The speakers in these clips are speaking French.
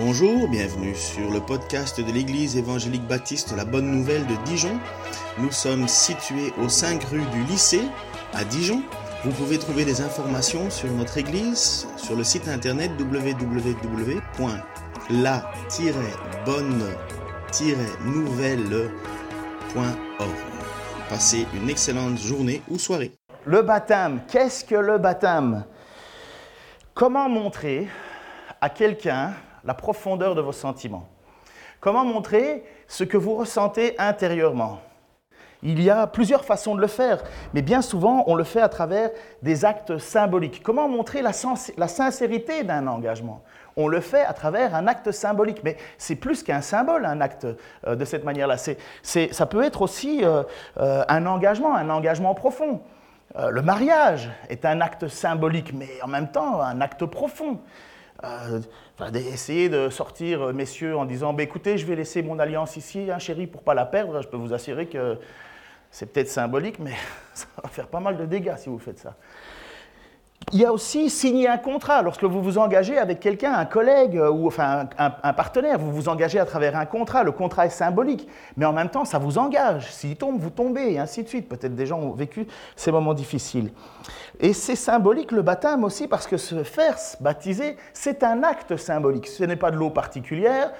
Bonjour, bienvenue sur le podcast de l'Église évangélique baptiste La Bonne Nouvelle de Dijon. Nous sommes situés aux 5 rue du lycée à Dijon. Vous pouvez trouver des informations sur notre Église sur le site internet www.la-bonne-nouvelle.org. Passez une excellente journée ou soirée. Le baptême, qu'est-ce que le baptême? Comment montrer à quelqu'un la profondeur de vos sentiments Comment montrer ce que vous ressentez intérieurement? Il y a plusieurs façons de le faire, mais bien souvent on le fait à travers des actes symboliques. Comment montrer la, sincérité d'un engagement? On le fait à travers un acte symbolique. Mais c'est plus qu'un symbole, un acte euh, de cette manière-là. ça peut être aussi euh, euh, un engagement, un engagement profond. le mariage est un acte symbolique, mais en même temps un acte profond. Essayer de sortir, messieurs, en disant bah, écoutez, je vais laisser mon alliance ici, hein, chérie, pour pas la perdre. Je peux vous assurer que c'est peut-être symbolique, mais ça va faire pas mal de dégâts si vous faites ça. Il y a aussi signer un contrat. Lorsque vous vous engagez avec quelqu'un, un collègue euh, ou enfin un, partenaire, vous vous engagez à travers un contrat. Le contrat est symbolique, mais en même temps, ça vous engage. S'il tombe, vous tombez, et ainsi de suite. Peut-être des gens ont vécu ces moments difficiles. Et c'est symbolique le baptême aussi parce que se faire baptiser, c'est un acte symbolique. Ce n'est pas de l'eau particulière,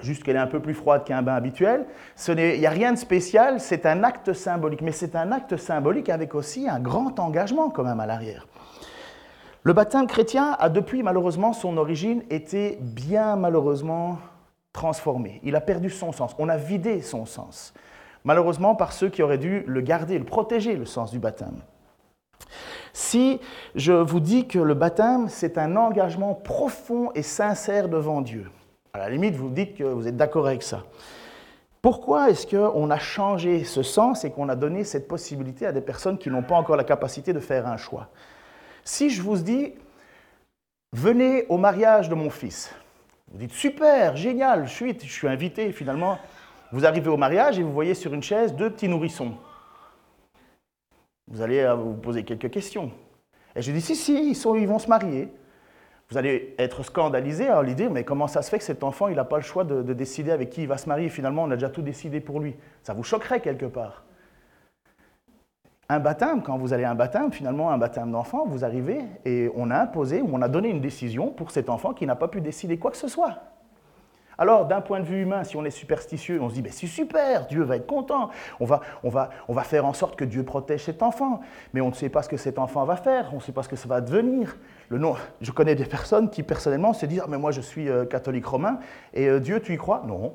juste qu'elle est un peu plus froide qu'un bain habituel. Il n'y a rien de spécial, c'est un acte symbolique. Mais c'est un acte symbolique avec aussi un grand engagement quand même à l'arrière. Le baptême chrétien a depuis malheureusement son origine été bien malheureusement transformé. Il a perdu son sens. On a vidé son sens. Malheureusement par ceux qui auraient dû le garder, le protéger, le sens du baptême. Si je vous dis que le baptême, c'est un engagement profond et sincère devant Dieu, à la limite, vous dites que vous êtes d'accord avec ça. Pourquoi est-ce qu'on a changé ce sens et qu'on a donné cette possibilité à des personnes qui n'ont pas encore la capacité de faire un choix? Si je vous dis, venez au mariage de mon fils, vous dites, super, génial, je suis, je invité finalement. Vous arrivez au mariage et vous voyez sur une chaise deux petits nourrissons. Vous allez euh, vous poser quelques questions. Et je dis, si, si, ils, vont se marier. Vous allez être scandalisé à l'idée, mais comment ça se fait que cet enfant, il n'a pas le choix de, de, décider avec qui il va se marier? Finalement, on a déjà tout décidé pour lui. Ça vous choquerait quelque part? Un baptême, quand vous allez à un baptême, finalement un baptême d'enfant, vous arrivez et on a imposé ou on a donné une décision pour cet enfant qui n'a pas pu décider quoi que ce soit. Alors, d'un point de vue humain, si on est superstitieux, on se dit, ben, c'est super, Dieu va être content, on va, on, va, on va faire en sorte que Dieu protège cet enfant, mais on ne sait pas ce que cet enfant va faire, on ne sait pas ce que ça va devenir. Le nom, je connais des personnes qui, personnellement, se disent, ah, mais moi je suis euh, catholique romain, et euh, Dieu, tu y crois? Non.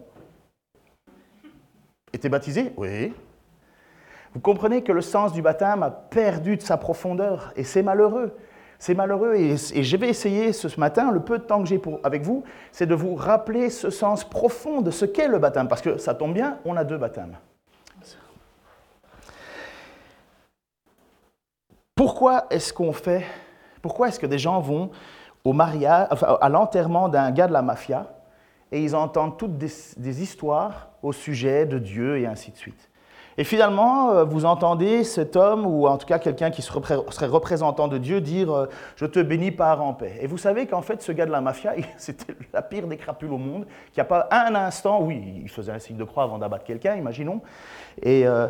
Et es baptisé? Oui. Vous comprenez que le sens du baptême a perdu de sa profondeur et c'est malheureux. C'est malheureux et, je vais essayer ce matin, le peu de temps que j'ai avec vous, c'est de vous rappeler ce sens profond de ce qu'est le baptême. Parce que ça tombe bien, on a deux baptêmes. Pourquoi est-ce qu'on fait, pourquoi est-ce que des gens vont au mariage, à l'enterrement d'un gars de la mafia et ils entendent toutes des histoires au sujet de Dieu et ainsi de suite? Et finalement, euh, vous entendez cet homme, ou en tout cas quelqu'un qui serait représentant de Dieu, dire euh, Je te bénis par en paix. Et vous savez qu'en fait, ce gars de la mafia, c'était la pire des crapules au monde, qui a pas un instant, oui, il faisait un signe de croix avant d'abattre quelqu'un, imaginons, euh,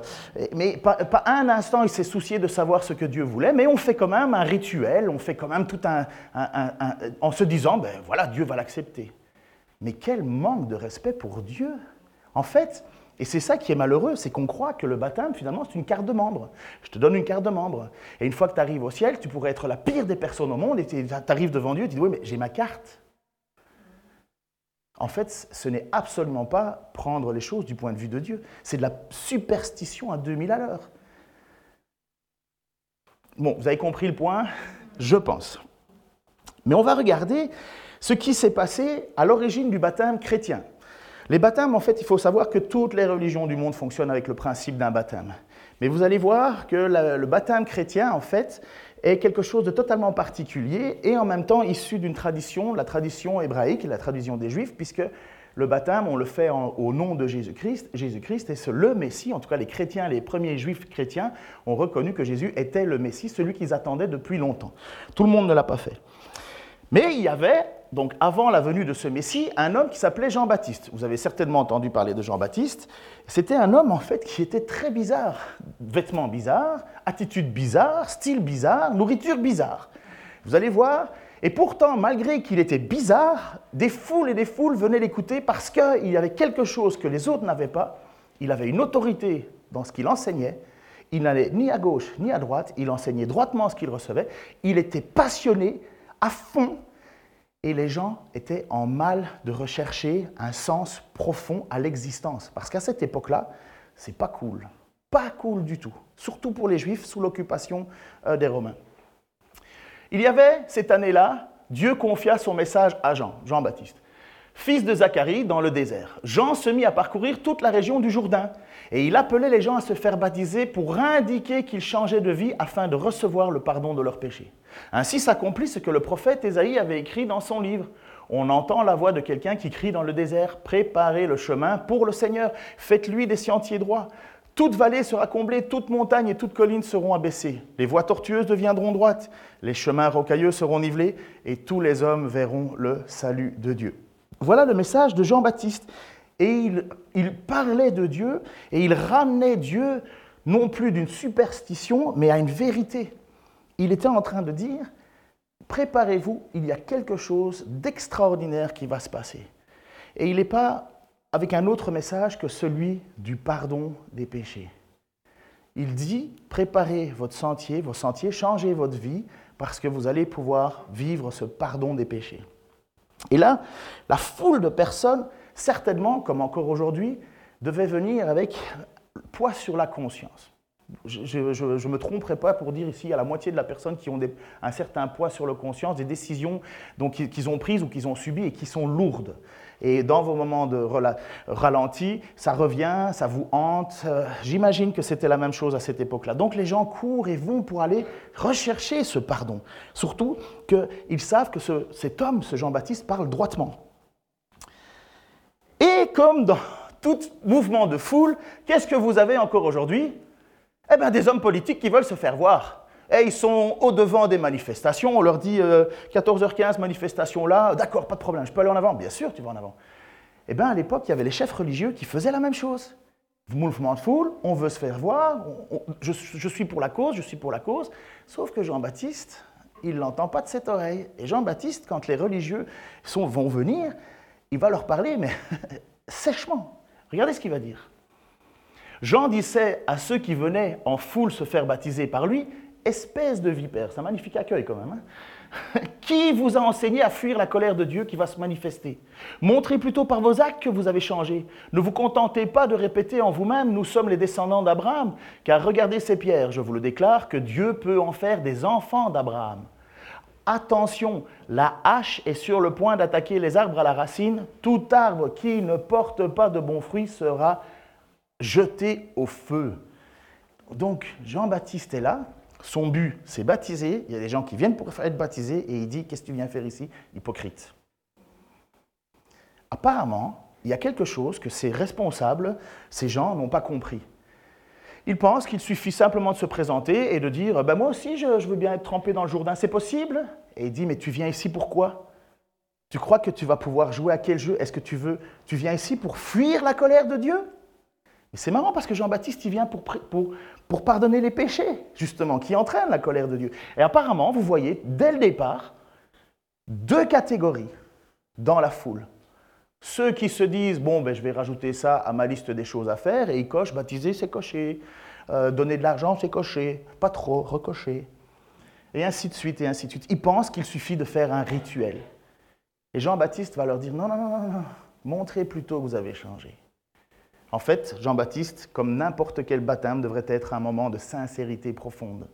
mais pas, un instant il s'est soucié de savoir ce que Dieu voulait, mais on fait quand même un rituel, on fait quand même tout un. en se disant Ben voilà, Dieu va l'accepter. Mais quel manque de respect pour Dieu En fait, et c'est ça qui est malheureux, c'est qu'on croit que le baptême, finalement, c'est une carte de membre. Je te donne une carte de membre. Et une fois que tu arrives au ciel, tu pourrais être la pire des personnes au monde, et tu arrives devant Dieu et tu dis, oui, mais j'ai ma carte. En fait, ce n'est absolument pas prendre les choses du point de vue de Dieu. C'est de la superstition à 2000 à l'heure. Bon, vous avez compris le point? Je pense. Mais on va regarder ce qui s'est passé à l'origine du baptême chrétien. Les baptêmes, en fait, il faut savoir que toutes les religions du monde fonctionnent avec le principe d'un baptême. Mais vous allez voir que le baptême chrétien, en fait, est quelque chose de totalement particulier et en même temps issu d'une tradition, la tradition hébraïque, la tradition des Juifs, puisque le baptême, on le fait au nom de Jésus-Christ. Jésus-Christ est le Messie. En tout cas, les chrétiens, les premiers Juifs chrétiens ont reconnu que Jésus était le Messie, celui qu'ils attendaient depuis longtemps. Tout le monde ne l'a pas fait. Mais il y avait, donc avant la venue de ce Messie, un homme qui s'appelait Jean-Baptiste. Vous avez certainement entendu parler de Jean-Baptiste. C'était un homme en fait qui était très bizarre. Vêtements bizarres, attitude bizarre, style bizarre, nourriture bizarre. Vous allez voir, et pourtant, malgré qu'il était bizarre, des foules et des foules venaient l'écouter parce qu'il avait quelque chose que les autres n'avaient pas. Il avait une autorité dans ce qu'il enseignait. Il n'allait ni à gauche ni à droite. Il enseignait droitement ce qu'il recevait. Il était passionné à fond. Et les gens étaient en mal de rechercher un sens profond à l'existence. Parce qu'à cette époque-là, c'est pas cool. Pas cool du tout. Surtout pour les Juifs sous l'occupation euh, des Romains. Il y avait cette année-là, Dieu confia son message à Jean, Jean-Baptiste, fils de Zacharie, dans le désert. Jean se mit à parcourir toute la région du Jourdain et il appelait les gens à se faire baptiser pour indiquer qu'ils changeaient de vie afin de recevoir le pardon de leurs péchés. Ainsi s'accomplit ce que le prophète Ésaïe avait écrit dans son livre. On entend la voix de quelqu'un qui crie dans le désert Préparez le chemin pour le Seigneur, faites-lui des sentiers droits. Toute vallée sera comblée, toute montagne et toute colline seront abaissées. Les voies tortueuses deviendront droites, les chemins rocailleux seront nivelés, et tous les hommes verront le salut de Dieu. Voilà le message de Jean-Baptiste. Et il, il, parlait de Dieu, et il ramenait Dieu non plus d'une superstition, mais à une vérité. Il était en train de dire, préparez-vous, il y a quelque chose d'extraordinaire qui va se passer. Et il n'est pas avec un autre message que celui du pardon des péchés. Il dit, préparez votre sentier, vos sentiers, changez votre vie, parce que vous allez pouvoir vivre ce pardon des péchés. Et là, la foule de personnes, certainement, comme encore aujourd'hui, devait venir avec poids sur la conscience. Je ne me tromperai pas pour dire ici à la moitié de la personne qui ont un certain poids sur la conscience, des décisions qu'ils ont prises ou qu'ils ont subies et qui sont lourdes. Et dans vos moments de ralenti, ça revient, ça vous hante. Euh, j'imagine que c'était la même chose à cette époque-là. Donc les gens courent et vont pour aller rechercher ce pardon. Surtout qu'ils savent que cet homme, ce Jean-Baptiste, parle droitement. Et comme dans tout mouvement de foule, qu'est-ce que vous avez encore aujourd'hui? Eh bien, des hommes politiques qui veulent se faire voir. Et ils sont au-devant des manifestations. On leur dit 14h15, euh, manifestation là. D'accord, pas de problème, je peux aller en avant. Bien sûr, tu vas en avant. Eh bien, à l'époque, il y avait les chefs religieux qui faisaient la même chose. Mouvement de foule, on veut se faire voir, je, suis pour la cause, je suis pour la cause. Sauf que Jean-Baptiste, il ne l'entend pas de cette oreille. Et Jean-Baptiste, quand les religieux sont, vont venir, il va leur parler, mais sèchement. Regardez ce qu'il va dire. Jean disait à ceux qui venaient en foule se faire baptiser par lui, espèce de vipère, c'est un magnifique accueil quand même. Hein. qui vous a enseigné à fuir la colère de Dieu qui va se manifester? Montrez plutôt par vos actes que vous avez changé. Ne vous contentez pas de répéter en vous-même, nous sommes les descendants d'Abraham, car regardez ces pierres, je vous le déclare, que Dieu peut en faire des enfants d'Abraham. Attention, la hache est sur le point d'attaquer les arbres à la racine. Tout arbre qui ne porte pas de bons fruits sera jeté au feu. Donc Jean-Baptiste est là, son but, c'est baptiser. Il y a des gens qui viennent pour être baptisés et il dit Qu'est-ce que tu viens faire ici? Hypocrite. Apparemment, il y a quelque chose que ces responsables, ces gens n'ont pas compris. Ils pensent qu'il suffit simplement de se présenter et de dire ben Moi aussi, je, je veux bien être trempé dans le Jourdain, c'est possible? Et il dit Mais tu viens ici pourquoi Tu crois que tu vas pouvoir jouer à quel jeu? Est-ce que tu veux Tu viens ici pour fuir la colère de Dieu? Et c'est marrant parce que Jean-Baptiste, il vient pour, pardonner les péchés, justement, qui entraînent la colère de Dieu. Et apparemment, vous voyez, dès le départ, deux catégories dans la foule. Ceux qui se disent, bon, ben, je vais rajouter ça à ma liste des choses à faire, et ils cochent, baptiser, c'est coché, euh, donner de l'argent, c'est coché, pas trop, recocher, et ainsi de suite, et ainsi de suite. Ils pensent qu'il suffit de faire un rituel. Et Jean-Baptiste va leur dire, non, non, non, non, montrez plutôt que vous avez changé. En fait, Jean-Baptiste, comme n'importe quel baptême, devrait être un moment de sincérité profonde.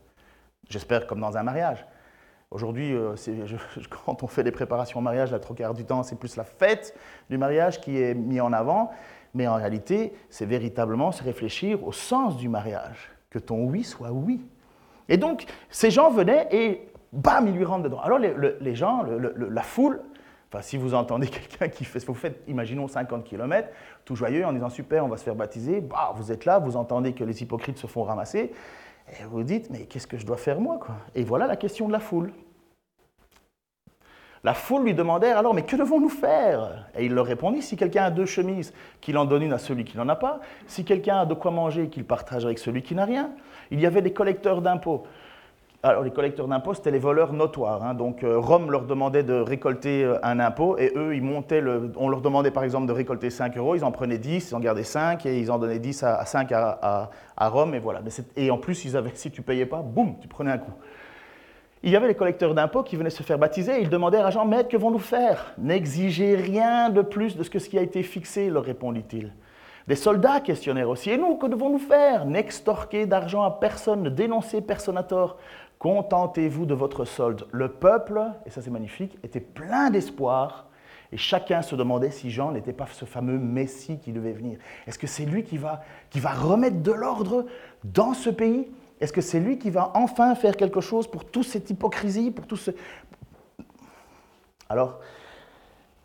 J'espère comme dans un mariage. Aujourd'hui, euh, quand on fait des préparations au mariage, la trois quarts du temps, c'est plus la fête du mariage qui est mise en avant. Mais en réalité, c'est véritablement se réfléchir au sens du mariage, que ton oui soit oui. Et donc, ces gens venaient et bam, ils lui rentrent dedans. Alors les, gens, la foule, Enfin, si vous entendez quelqu'un qui fait, vous faites, imaginons 50 km, tout joyeux, en disant super, on va se faire baptiser, bah, vous êtes là, vous entendez que les hypocrites se font ramasser, et vous dites, mais qu'est-ce que je dois faire moi quoi? Et voilà la question de la foule. La foule lui demandèrent alors, mais que devons-nous faire? Et il leur répondit, si quelqu'un a deux chemises, qu'il en donne une à celui qui n'en a pas, si quelqu'un a de quoi manger, qu'il partage avec celui qui n'a rien. Il y avait des collecteurs d'impôts. Alors les collecteurs d'impôts, c'était les voleurs notoires. Hein. Donc euh, Rome leur demandait de récolter euh, un impôt et eux, ils montaient le... On leur demandait par exemple de récolter 5 euros, ils en prenaient 10, ils en gardaient 5 et ils en donnaient 10 à, 5 à, Rome et voilà. et en plus, ils avaient, si tu payais pas, boum, tu prenais un coup. Il y avait les collecteurs d'impôts qui venaient se faire baptiser. Ils demandèrent à Jean, Maître, que vont-nous faire? N'exigez rien de plus de ce, que ce qui a été fixé, leur répondit-il. Des soldats questionnèrent aussi. Et nous, que devons-nous faire? N'extorquez d'argent à personne, ne dénoncez personne à tort. Contentez-vous de votre solde. Le peuple, et ça c'est magnifique, était plein d'espoir. Et chacun se demandait si Jean n'était pas ce fameux Messie qui devait venir. Est-ce que c'est lui qui va, qui va remettre de l'ordre dans ce pays? Est-ce que c'est lui qui va enfin faire quelque chose pour toute cette hypocrisie, pour tout ce... Alors,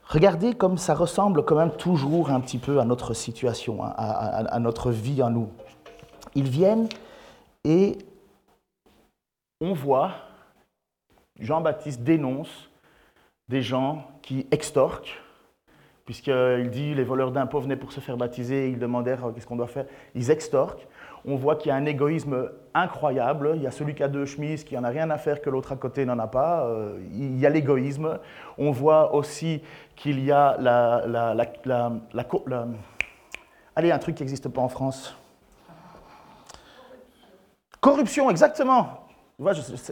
regardez comme ça ressemble quand même toujours un petit peu à notre situation, hein, à, notre vie à nous. Ils viennent et on voit, Jean-Baptiste dénonce des gens qui extorquent, puisqu'il dit les voleurs d'impôts venaient pour se faire baptiser, ils demandèrent qu'est-ce qu'on doit faire, ils extorquent on voit qu'il y a un égoïsme incroyable. Il y a celui qui a deux chemises qui n'en a rien à faire que l'autre à côté n'en a pas. Euh, il y a l'égoïsme. On voit aussi qu'il y a la, la, la, Allez, un truc qui n'existe pas en France. Corruption, exactement.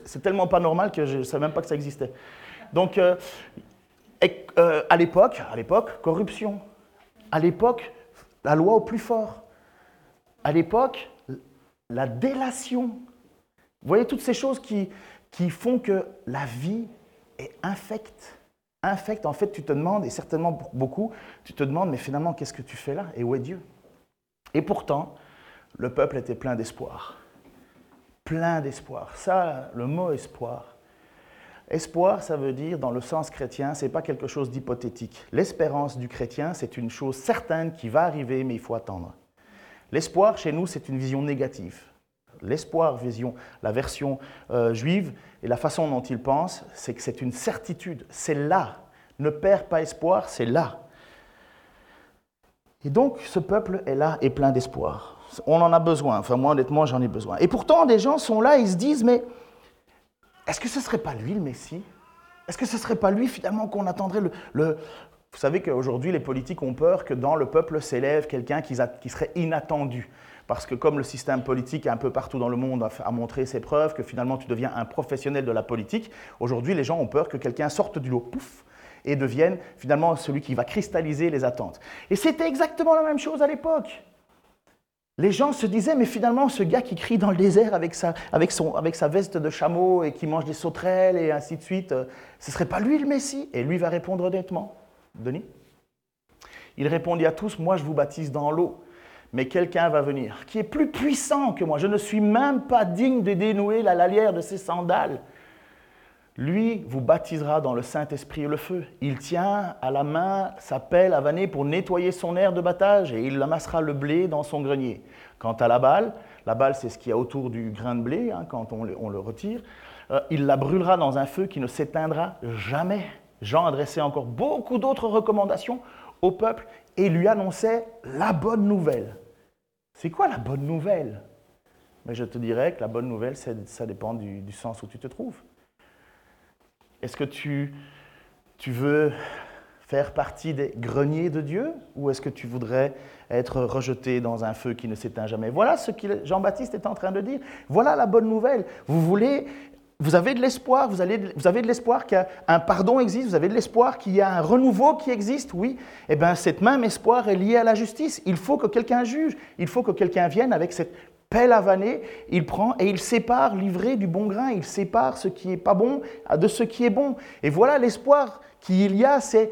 C'est tellement pas normal que je ne savais même pas que ça existait. Donc, euh, euh, à l'époque, à l'époque, corruption. À l'époque, la loi au plus fort. À l'époque, la délation. Vous voyez toutes ces choses qui, qui font que la vie est infecte. Infecte, en fait, tu te demandes, et certainement pour beaucoup, tu te demandes, mais finalement, qu'est-ce que tu fais là? Et où est Dieu? Et pourtant, le peuple était plein d'espoir. Plein d'espoir. Ça, le mot espoir. Espoir, ça veut dire, dans le sens chrétien, ce n'est pas quelque chose d'hypothétique. L'espérance du chrétien, c'est une chose certaine qui va arriver, mais il faut attendre. L'espoir, chez nous, c'est une vision négative. L'espoir, vision, la version euh, juive et la façon dont il pense, c'est que c'est une certitude. C'est là. Ne perds pas espoir, c'est là. Et donc, ce peuple est là et plein d'espoir. On en a besoin. Enfin, moi, honnêtement, j'en ai besoin. Et pourtant, des gens sont là, ils se disent, mais est-ce que ce ne serait pas lui le Messie? Est-ce que ce ne serait pas lui, finalement, qu'on attendrait le, vous savez qu'aujourd'hui, les politiques ont peur que dans le peuple s'élève quelqu'un qui, serait inattendu. Parce que comme le système politique un peu partout dans le monde a, montré ses preuves, que finalement tu deviens un professionnel de la politique, aujourd'hui les gens ont peur que quelqu'un sorte du lot, pouf, et devienne finalement celui qui va cristalliser les attentes. Et c'était exactement la même chose à l'époque. Les gens se disaient, mais finalement, ce gars qui crie dans le désert avec sa, avec son, avec sa veste de chameau et qui mange des sauterelles et ainsi de suite, euh, ce ne serait pas lui le Messie? Et lui va répondre honnêtement, Denis Il répondit à tous, moi je vous baptise dans l'eau, mais quelqu'un va venir qui est plus puissant que moi. Je ne suis même pas digne de dénouer la lalière de ses sandales. Lui vous baptisera dans le Saint-Esprit et le feu. Il tient à la main sa pelle avanée pour nettoyer son air de battage et il amassera le blé dans son grenier. Quant à la balle, la balle c'est ce qu'il y a autour du grain de blé hein, quand on le, retire, euh, il la brûlera dans un feu qui ne s'éteindra jamais. Jean adressait encore beaucoup d'autres recommandations au peuple et lui annonçait la bonne nouvelle. C'est quoi la bonne nouvelle? Mais je te dirais que la bonne nouvelle, ça dépend du, sens où tu te trouves. Est-ce que tu, veux faire partie des greniers de Dieu ou est-ce que tu voudrais être rejeté dans un feu qui ne s'éteint jamais? Voilà ce que Jean-Baptiste est en train de dire. Voilà la bonne nouvelle. Vous voulez vous avez de l'espoir, vous, avez de l'espoir qu'un pardon existe, vous avez de l'espoir qu'il y a un renouveau qui existe, oui. Eh bien, cet même espoir est lié à la justice. Il faut que quelqu'un juge, il faut que quelqu'un vienne avec cette pelle avanée, il prend et il sépare l'ivré du bon grain, il sépare ce qui n'est pas bon de ce qui est bon. Et voilà l'espoir qu'il y a, c'est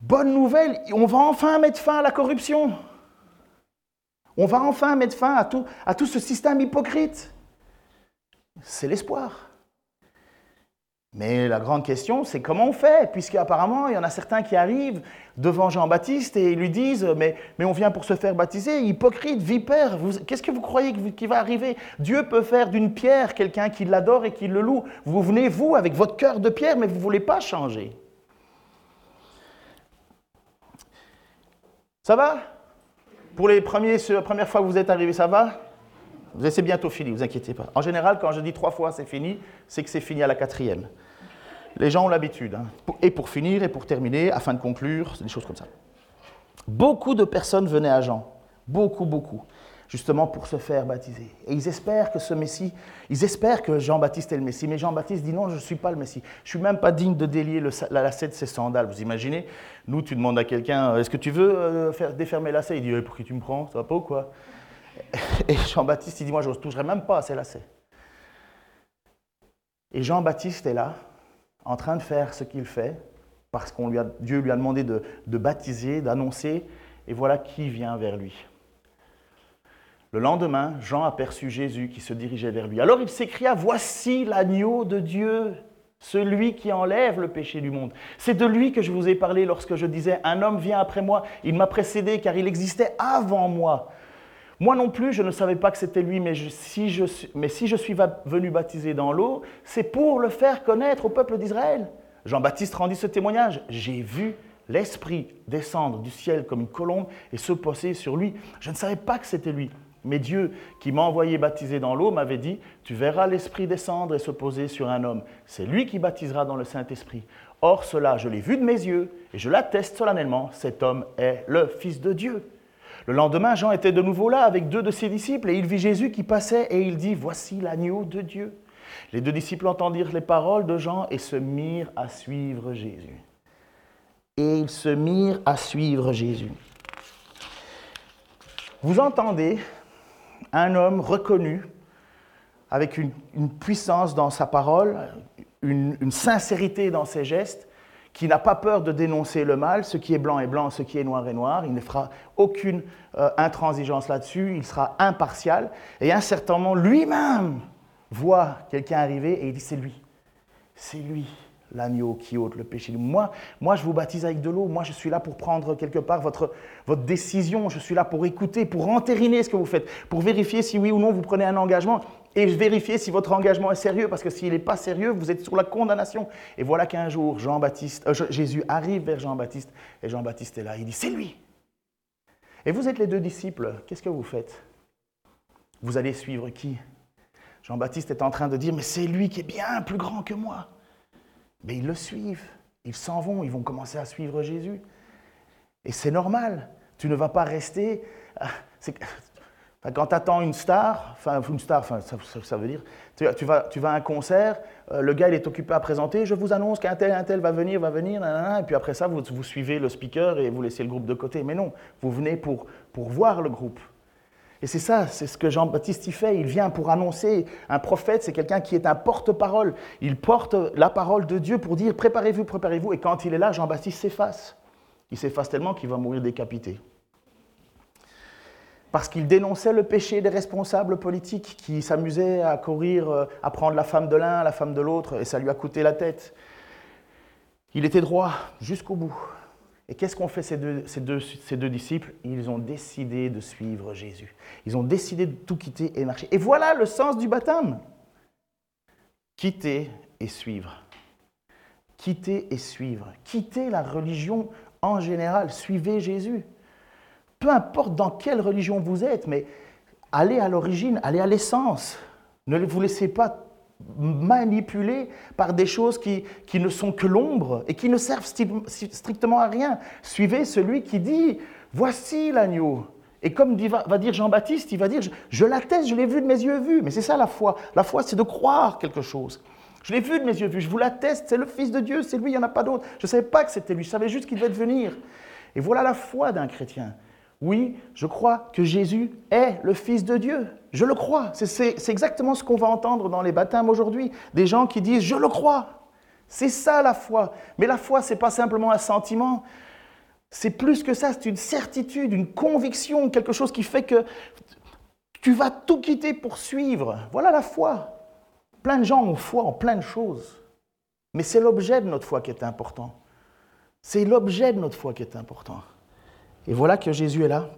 bonne nouvelle, on va enfin mettre fin à la corruption. On va enfin mettre fin à tout, à tout ce système hypocrite c'est l'espoir. Mais la grande question, c'est comment on fait? Puisqu'apparemment, il y en a certains qui arrivent devant Jean-Baptiste et lui disent mais, mais on vient pour se faire baptiser, hypocrite, vipère, qu'est-ce que vous croyez qui va arriver? Dieu peut faire d'une pierre quelqu'un qui l'adore et qui le loue. Vous venez, vous, avec votre cœur de pierre, mais vous ne voulez pas changer. Ça va? Pour les premiers, la première fois que vous êtes arrivé, ça va? C'est bientôt fini, vous inquiétez pas. En général, quand je dis trois fois c'est fini, c'est que c'est fini à la quatrième. Les gens ont l'habitude. Hein. Et pour finir et pour terminer, afin de conclure, des choses comme ça. Beaucoup de personnes venaient à Jean. Beaucoup, beaucoup. Justement pour se faire baptiser. Et ils espèrent que ce Messie, ils espèrent que Jean-Baptiste est le Messie. Mais Jean-Baptiste dit non, je ne suis pas le Messie. Je ne suis même pas digne de délier la lacet de ses sandales. Vous imaginez? Nous, tu demandes à quelqu'un, est-ce que tu veux euh, faire, défermer la lacet Il dit, pour qui tu me prends? Ça va pas ou quoi? Et Jean-Baptiste, il dit, moi, je ne toucherai même pas à ces lacets. Et Jean-Baptiste est là, en train de faire ce qu'il fait, parce que Dieu lui a demandé de, de baptiser, d'annoncer, et voilà qui vient vers lui. Le lendemain, Jean aperçut Jésus qui se dirigeait vers lui. Alors il s'écria, Voici l'agneau de Dieu, celui qui enlève le péché du monde. C'est de lui que je vous ai parlé lorsque je disais, Un homme vient après moi, il m'a précédé car il existait avant moi. Moi non plus, je ne savais pas que c'était lui, mais, si je, suis venu baptiser dans l'eau, c'est pour le faire connaître au peuple d'Israël. Jean-Baptiste rendit ce témoignage. J'ai vu l'Esprit descendre du ciel comme une colombe et se poser sur lui. Je ne savais pas que c'était lui. Mais Dieu, qui m'a envoyé baptiser dans l'eau, m'avait dit, tu verras l'Esprit descendre et se poser sur un homme. C'est lui qui baptisera dans le Saint-Esprit. Or cela, je l'ai vu de mes yeux, et je l'atteste solennellement, cet homme est le Fils de Dieu. Le lendemain, Jean était de nouveau là avec deux de ses disciples et il vit Jésus qui passait et il dit, Voici l'agneau de Dieu. Les deux disciples entendirent les paroles de Jean et se mirent à suivre Jésus. Et ils se mirent à suivre Jésus. Vous entendez un homme reconnu avec une, puissance dans sa parole, une sincérité dans ses gestes, qui n'a pas peur de dénoncer le mal, ce qui est blanc est blanc, ce qui est noir est noir, il ne fera aucune euh, intransigeance là-dessus, il sera impartial, et à un certain moment, lui-même voit quelqu'un arriver et il dit c'est lui, c'est lui l'agneau qui ôte le péché. Moi, moi, je vous baptise avec de l'eau. Moi, je suis là pour prendre quelque part votre, votre décision. Je suis là pour écouter, pour entériner ce que vous faites, pour vérifier si oui ou non vous prenez un engagement et vérifier si votre engagement est sérieux, parce que s'il n'est pas sérieux, vous êtes sur la condamnation. Et voilà qu'un jour, Jean-Baptiste, euh, Jésus arrive vers Jean-Baptiste, et Jean-Baptiste est là. Il dit, c'est lui. Et vous êtes les deux disciples, qu'est-ce que vous faites? Vous allez suivre qui? Jean-Baptiste est en train de dire, mais c'est lui qui est bien plus grand que moi. Mais ils le suivent, ils s'en vont, ils vont commencer à suivre Jésus. Et c'est normal, tu ne vas pas rester... Ah, quand tu attends une star, enfin une star, ça, veut dire, tu, vas, à un concert, euh, le gars il est occupé à présenter, je vous annonce qu'un tel, un tel va venir, va venir, et puis après ça, vous, suivez le speaker et vous laissez le groupe de côté. Mais non, vous venez pour voir le groupe. Et c'est ça, c'est ce que Jean-Baptiste y fait. Il vient pour annoncer. Un prophète, c'est quelqu'un qui est un porte-parole. Il porte la parole de Dieu pour dire préparez-vous, préparez-vous. Et quand il est là, Jean-Baptiste s'efface. Il s'efface tellement qu'il va mourir décapité parce qu'il dénonçait le péché des responsables politiques qui s'amusaient à courir, euh, à prendre la femme de l'un, la femme de l'autre, et ça lui a coûté la tête. Il était droit jusqu'au bout. Et qu'est-ce qu'ont fait ces deux, disciples? Ils ont décidé de suivre Jésus. Ils ont décidé de tout quitter et marcher. Et voilà le sens du baptême. Quitter et suivre. Quitter et suivre. Quitter la religion en général. Suivez Jésus peu importe dans quelle religion vous êtes, mais allez à l'origine, allez à l'essence. Ne vous laissez pas manipuler par des choses qui, qui ne sont que l'ombre et qui ne servent strictement à rien. Suivez celui qui dit, voici l'agneau. Et comme va, dire Jean-Baptiste, il va dire, je, je l'atteste, je l'ai vu de mes yeux vus. Mais c'est ça la foi. La foi, c'est de croire quelque chose. Je l'ai vu de mes yeux vus, je vous l'atteste, c'est le Fils de Dieu, c'est lui, il n'y en a pas d'autre. Je ne savais pas que c'était lui, je savais juste qu'il devait venir. Et voilà la foi d'un chrétien. Oui, je crois que Jésus est le Fils de Dieu. Je le crois. C'est exactement ce qu'on va entendre dans les baptêmes aujourd'hui. Des gens qui disent Je le crois. C'est ça la foi. Mais la foi, ce n'est pas simplement un sentiment. C'est plus que ça. C'est une certitude, une conviction, quelque chose qui fait que tu vas tout quitter pour suivre. Voilà la foi. Plein de gens ont foi en plein de choses. Mais c'est l'objet de notre foi qui est important. C'est l'objet de notre foi qui est important. Et voilà que Jésus est là.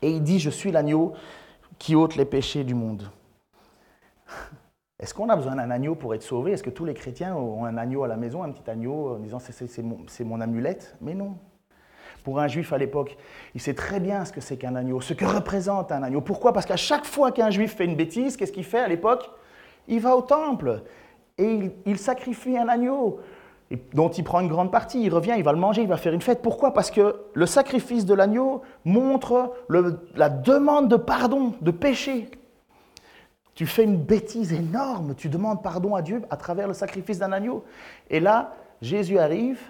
Et il dit, je suis l'agneau qui ôte les péchés du monde. Est-ce qu'on a besoin d'un agneau pour être sauvé? Est-ce que tous les chrétiens ont un agneau à la maison, un petit agneau, en disant c'est mon, amulette? Mais non. Pour un juif à l'époque, il sait très bien ce que c'est qu'un agneau, ce que représente un agneau. Pourquoi? Parce qu'à chaque fois qu'un juif fait une bêtise, qu'est-ce qu'il fait à l'époque? Il va au temple et il, sacrifie un agneau dont il prend une grande partie, il revient, il va le manger, il va faire une fête. Pourquoi? Parce que le sacrifice de l'agneau montre la demande de pardon, de péché. Tu fais une bêtise énorme, tu demandes pardon à Dieu à travers le sacrifice d'un agneau. Et là, Jésus arrive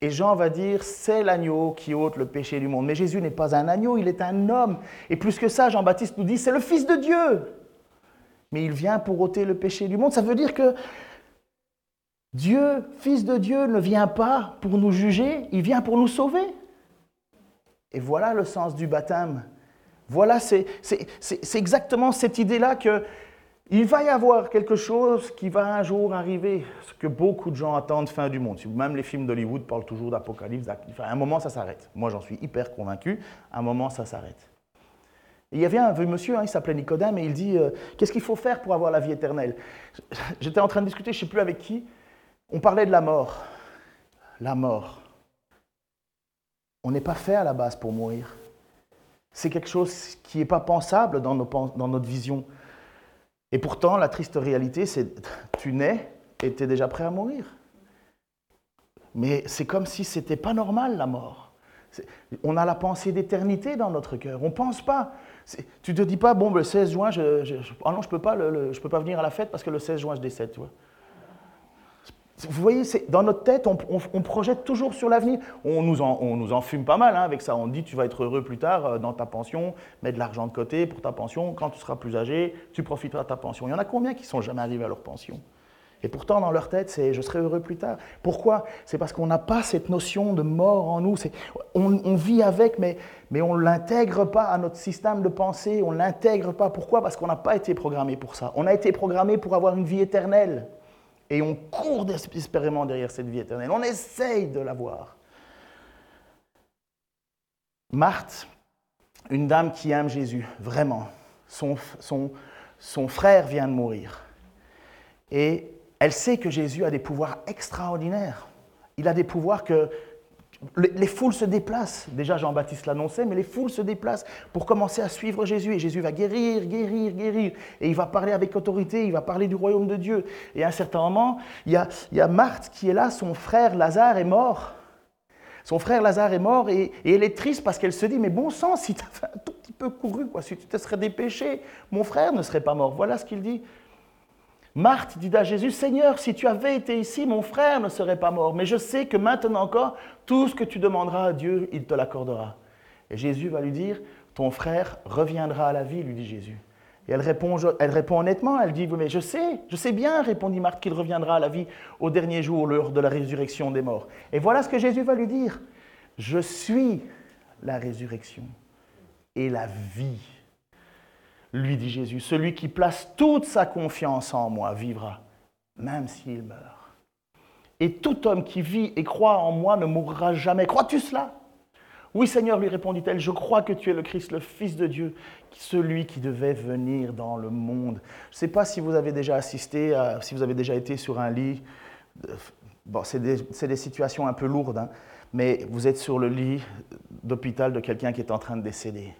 et Jean va dire, c'est l'agneau qui ôte le péché du monde. Mais Jésus n'est pas un agneau, il est un homme. Et plus que ça, Jean-Baptiste nous dit, c'est le Fils de Dieu mais il vient pour ôter le péché du monde. Ça veut dire que Dieu, Fils de Dieu, ne vient pas pour nous juger, il vient pour nous sauver. Et voilà le sens du baptême. Voilà, c'est exactement cette idée-là que il va y avoir quelque chose qui va un jour arriver, ce que beaucoup de gens attendent fin du monde. Même les films d'Hollywood parlent toujours d'apocalypse. À un moment, ça s'arrête. Moi, j'en suis hyper convaincu. À un moment, ça s'arrête il y avait un vieux monsieur, hein, il s'appelait Nicodème, et il dit euh, Qu'est-ce qu'il faut faire pour avoir la vie éternelle? J'étais en train de discuter, je ne sais plus avec qui. On parlait de la mort. La mort. On n'est pas fait à la base pour mourir. C'est quelque chose qui n'est pas pensable dans, notre vision. Et pourtant, la triste réalité, c'est tu nais et tu es déjà prêt à mourir. Mais c'est comme si ce n'était pas normal, la mort. On a la pensée d'éternité dans notre cœur. On ne pense pas. Tu ne te dis pas, bon, le 16 juin, je, je ah non, je peux, pas peux pas venir à la fête parce que le 16 juin, je décède. Tu vois. Vous voyez, dans notre tête, on, projette toujours sur l'avenir. On nous, en, fume pas mal hein, avec ça. On dit, tu vas être heureux plus tard euh, dans ta pension, mets de l'argent de côté pour ta pension. Quand tu seras plus âgé, tu profiteras de ta pension. Il y en a combien qui sont jamais arrivés à leur pension? Et pourtant, dans leur tête, c'est je serai heureux plus tard. Pourquoi? C'est parce qu'on n'a pas cette notion de mort en nous. On, on, vit avec, mais, mais on ne l'intègre pas à notre système de pensée. On ne l'intègre pas. Pourquoi? Parce qu'on n'a pas été programmé pour ça. On a été programmé pour avoir une vie éternelle. Et on court désespérément derrière cette vie éternelle. On essaye de l'avoir. Marthe, une dame qui aime Jésus, vraiment. Son, son, son frère vient de mourir. Et elle sait que Jésus a des pouvoirs extraordinaires. Il a des pouvoirs que les foules se déplacent. Déjà, Jean-Baptiste l'annonçait, mais les foules se déplacent pour commencer à suivre Jésus. Et Jésus va guérir, guérir, guérir. Et il va parler avec autorité, il va parler du royaume de Dieu. Et à un certain moment, il y a, Marthe qui est là, son frère Lazare est mort. Son frère Lazare est mort et, elle est triste parce qu'elle se dit, mais bon sang, si tu avais un tout petit peu couru, quoi, si tu te serais dépêché, mon frère ne serait pas mort. Voilà ce qu'il dit. Marthe dit à Jésus, Seigneur, si tu avais été ici, mon frère ne serait pas mort, mais je sais que maintenant encore, tout ce que tu demanderas à Dieu, il te l'accordera. Et Jésus va lui dire, ton frère reviendra à la vie, lui dit Jésus. Et elle répond, elle répond honnêtement, elle dit, mais je sais, je sais bien, répondit Marthe, qu'il reviendra à la vie au dernier jour, l'heure de la résurrection des morts. Et voilà ce que Jésus va lui dire, je suis la résurrection et la vie lui dit Jésus, celui qui place toute sa confiance en moi vivra, même s'il meurt. Et tout homme qui vit et croit en moi ne mourra jamais. Crois-tu cela? Oui Seigneur, lui répondit-elle, je crois que tu es le Christ, le Fils de Dieu, celui qui devait venir dans le monde. Je ne sais pas si vous avez déjà assisté, si vous avez déjà été sur un lit. Bon, c'est des, situations un peu lourdes, hein, mais vous êtes sur le lit d'hôpital de quelqu'un qui est en train de décéder.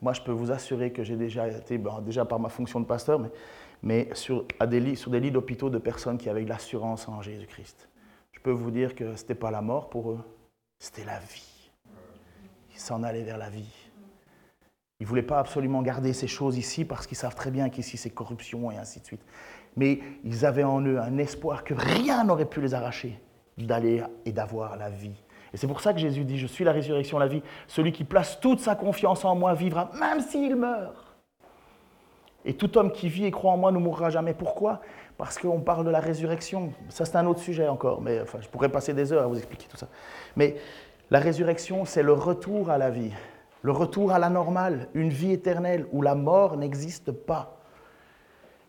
Moi, je peux vous assurer que j'ai déjà été, déjà par ma fonction de pasteur, mais, sur, des lits, sur des lits d'hôpitaux de personnes qui avaient de l'assurance en Jésus-Christ. Je peux vous dire que ce n'était pas la mort pour eux, c'était la vie. Ils s'en allaient vers la vie. Ils ne voulaient pas absolument garder ces choses ici parce qu'ils savent très bien qu'ici c'est corruption et ainsi de suite. Mais ils avaient en eux un espoir que rien n'aurait pu les arracher d'aller et d'avoir la vie et c'est pour ça que Jésus dit, je suis la résurrection, la vie. Celui qui place toute sa confiance en moi vivra, même s'il meurt. Et tout homme qui vit et croit en moi ne mourra jamais. Pourquoi? Parce qu'on parle de la résurrection. Ça, c'est un autre sujet encore, mais je pourrais passer des heures à vous expliquer tout ça. Mais la résurrection, c'est le retour à la vie, le retour à la normale, une vie éternelle où la mort n'existe pas.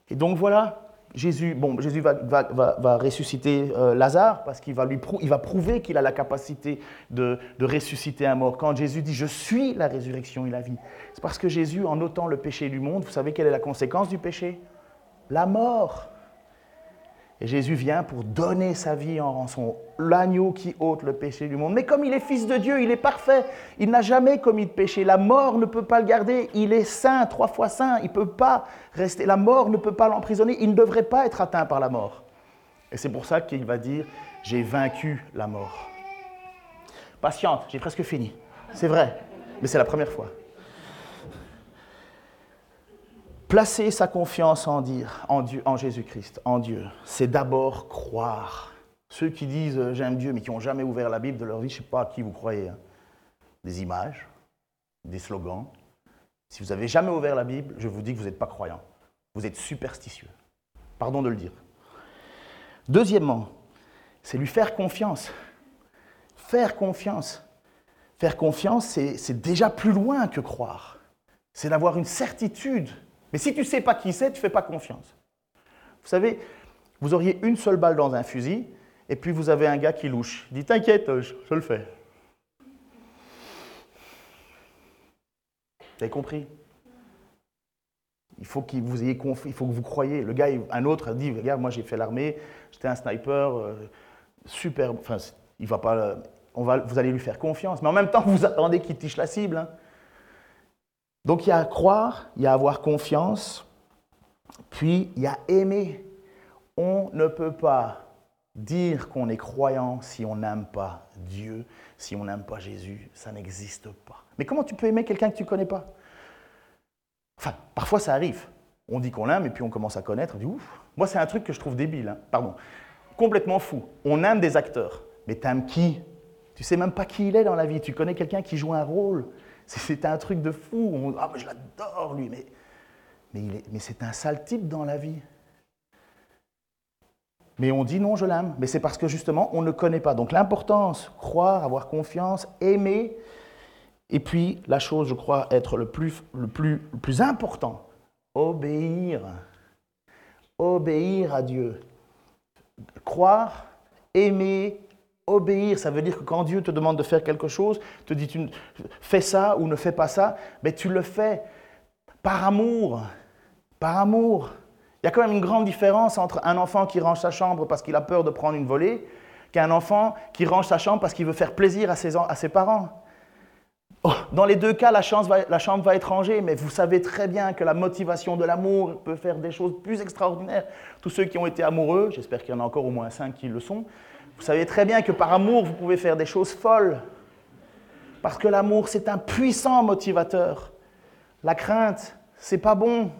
Et donc voilà, Jésus, bon, Jésus va, va, ressusciter euh, Lazare parce qu'il va, lui il va prouver qu'il a la capacité de, de, ressusciter un mort. Quand Jésus dit Je suis la résurrection et la vie, c'est parce que Jésus, en ôtant le péché du monde, vous savez quelle est la conséquence du péché? La mort. Et Jésus vient pour donner sa vie en rançon, l'agneau qui ôte le péché du monde. Mais comme il est fils de Dieu, il est parfait, il n'a jamais commis de péché. La mort ne peut pas le garder, il est saint, trois fois saint, il peut pas rester. La mort ne peut pas l'emprisonner, il ne devrait pas être atteint par la mort. Et c'est pour ça qu'il va dire, j'ai vaincu la mort. Patiente, j'ai presque fini. C'est vrai, mais c'est la première fois. Placer sa confiance en, Dieu, en Jésus-Christ, en Dieu, c'est d'abord croire. Ceux qui disent euh, j'aime Dieu mais qui n'ont jamais ouvert la Bible de leur vie, je ne sais pas à qui vous croyez. Hein. Des images, des slogans. Si vous n'avez jamais ouvert la Bible, je vous dis que vous n'êtes pas croyant. Vous êtes superstitieux. Pardon de le dire. Deuxièmement, c'est lui faire confiance. Faire confiance. Faire confiance, c'est déjà plus loin que croire. C'est d'avoir une certitude mais si tu ne sais pas qui c'est, tu ne fais pas confiance. Vous savez, vous auriez une seule balle dans un fusil, et puis vous avez un gars qui louche. Il dit T'inquiète, je, le fais. Vous avez compris? Il faut, qu'il vous ayez il faut que vous croyez. Le gars, un autre dit Regarde, moi j'ai fait l'armée, j'étais un sniper, euh, super. Enfin, il va pas. On va, vous allez lui faire confiance. Mais en même temps, vous attendez qu'il tiche la cible. Hein. Donc il y a à croire, il y a à avoir confiance, puis il y a aimer. On ne peut pas dire qu'on est croyant si on n'aime pas Dieu, si on n'aime pas Jésus. Ça n'existe pas. Mais comment tu peux aimer quelqu'un que tu ne connais pas? Enfin, parfois ça arrive. On dit qu'on l'aime et puis on commence à connaître. On dit ouf. Moi, c'est un truc que je trouve débile. Hein. Pardon. Complètement fou. On aime des acteurs. Mais t'aimes qui? Tu sais même pas qui il est dans la vie. Tu connais quelqu'un qui joue un rôle. C'est un truc de fou. ah, mais je l'adore, lui. Mais, mais, mais c'est un sale type dans la vie. Mais on dit non, je l'aime. Mais c'est parce que justement, on ne connaît pas. Donc l'importance, croire, avoir confiance, aimer. Et puis, la chose, je crois, être le plus, le plus, le plus important, obéir. Obéir à Dieu. Croire, aimer, Obéir, ça veut dire que quand Dieu te demande de faire quelque chose, te dit tu fais ça ou ne fais pas ça, mais tu le fais par amour. Par amour. Il y a quand même une grande différence entre un enfant qui range sa chambre parce qu'il a peur de prendre une volée qu'un enfant qui range sa chambre parce qu'il veut faire plaisir à ses, à ses parents. Oh, dans les deux cas, la, la chambre va être rangée, mais vous savez très bien que la motivation de l'amour peut faire des choses plus extraordinaires. Tous ceux qui ont été amoureux, j'espère qu'il y en a encore au moins cinq qui le sont, vous savez très bien que par amour, vous pouvez faire des choses folles. Parce que l'amour, c'est un puissant motivateur. La crainte, c'est pas bon.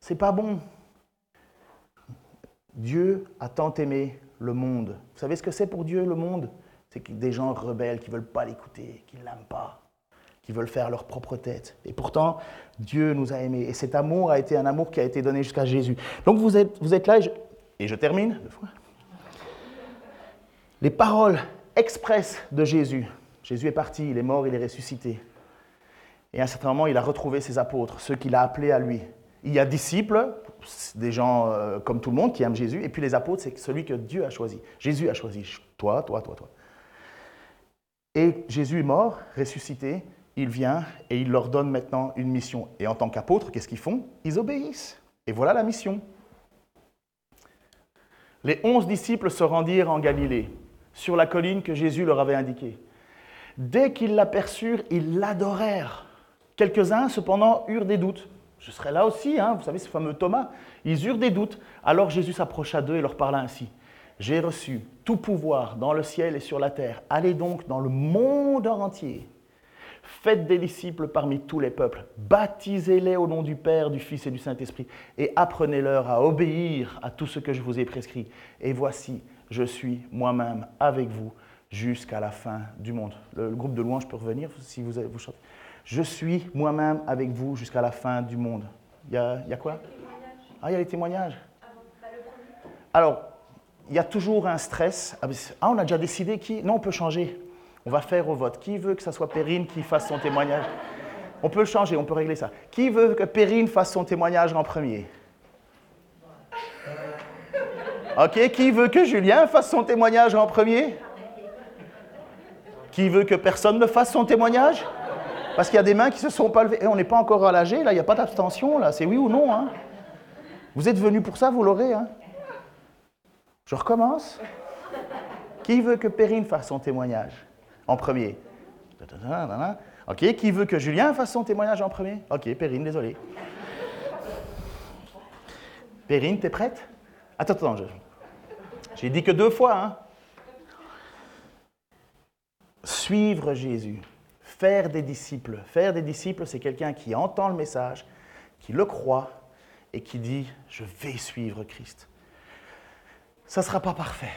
C'est pas bon. Dieu a tant aimé le monde. Vous savez ce que c'est pour Dieu le monde? C'est des gens rebelles qui ne veulent pas l'écouter, qui ne l'aiment pas, qui veulent faire leur propre tête. Et pourtant, Dieu nous a aimés. Et cet amour a été un amour qui a été donné jusqu'à Jésus. Donc vous êtes, là, et je, et je termine. Deux fois les paroles expresses de Jésus. Jésus est parti, il est mort, il est ressuscité. Et à un certain moment, il a retrouvé ses apôtres, ceux qu'il a appelés à lui. Il y a disciples, des gens euh, comme tout le monde qui aiment Jésus, et puis les apôtres, c'est celui que Dieu a choisi. Jésus a choisi toi, toi, toi, toi. Et Jésus est mort, ressuscité, il vient et il leur donne maintenant une mission. Et en tant qu'apôtres, qu'est-ce qu'ils font? Ils obéissent. Et voilà la mission. Les onze disciples se rendirent en Galilée sur la colline que Jésus leur avait indiquée. Dès qu'ils l'aperçurent, ils l'adorèrent. Quelques-uns, cependant, eurent des doutes. Je serai là aussi, hein, vous savez, ce fameux Thomas. Ils eurent des doutes. Alors Jésus s'approcha d'eux et leur parla ainsi. J'ai reçu tout pouvoir dans le ciel et sur la terre. Allez donc dans le monde entier. Faites des disciples parmi tous les peuples. Baptisez-les au nom du Père, du Fils et du Saint-Esprit. Et apprenez-leur à obéir à tout ce que je vous ai prescrit. Et voici, je suis moi-même avec vous jusqu'à la fin du monde. Le, groupe de louanges peut revenir si vous, vous chantez. Je suis moi-même avec vous jusqu'à la fin du monde. Il y a, il y a quoi? Ah, il y a les témoignages. Alors, il y a toujours un stress. Ah, ah, on a déjà décidé qui Non, on peut changer. On va faire au vote. Qui veut que ce soit Perrine qui fasse son témoignage? On peut le changer, on peut régler ça. Qui veut que Perrine fasse son témoignage en premier? Ok, qui veut que Julien fasse son témoignage en premier? Qui veut que personne ne fasse son témoignage? Parce qu'il y a des mains qui se sont pas levées. Et on n'est pas encore à l'âge, là, il n'y a pas d'abstention, là, c'est oui ou non. Hein vous êtes venu pour ça, vous l'aurez. Hein Je recommence. Qui veut que Perrine fasse son témoignage en premier? Ok, qui veut que Julien fasse son témoignage en premier? Ok, Perrine, désolé. Perrine, t'es prête? Attends, attends, j'ai dit que deux fois. Hein. Suivre Jésus, faire des disciples. Faire des disciples, c'est quelqu'un qui entend le message, qui le croit et qui dit, je vais suivre Christ. Ça ne sera pas parfait.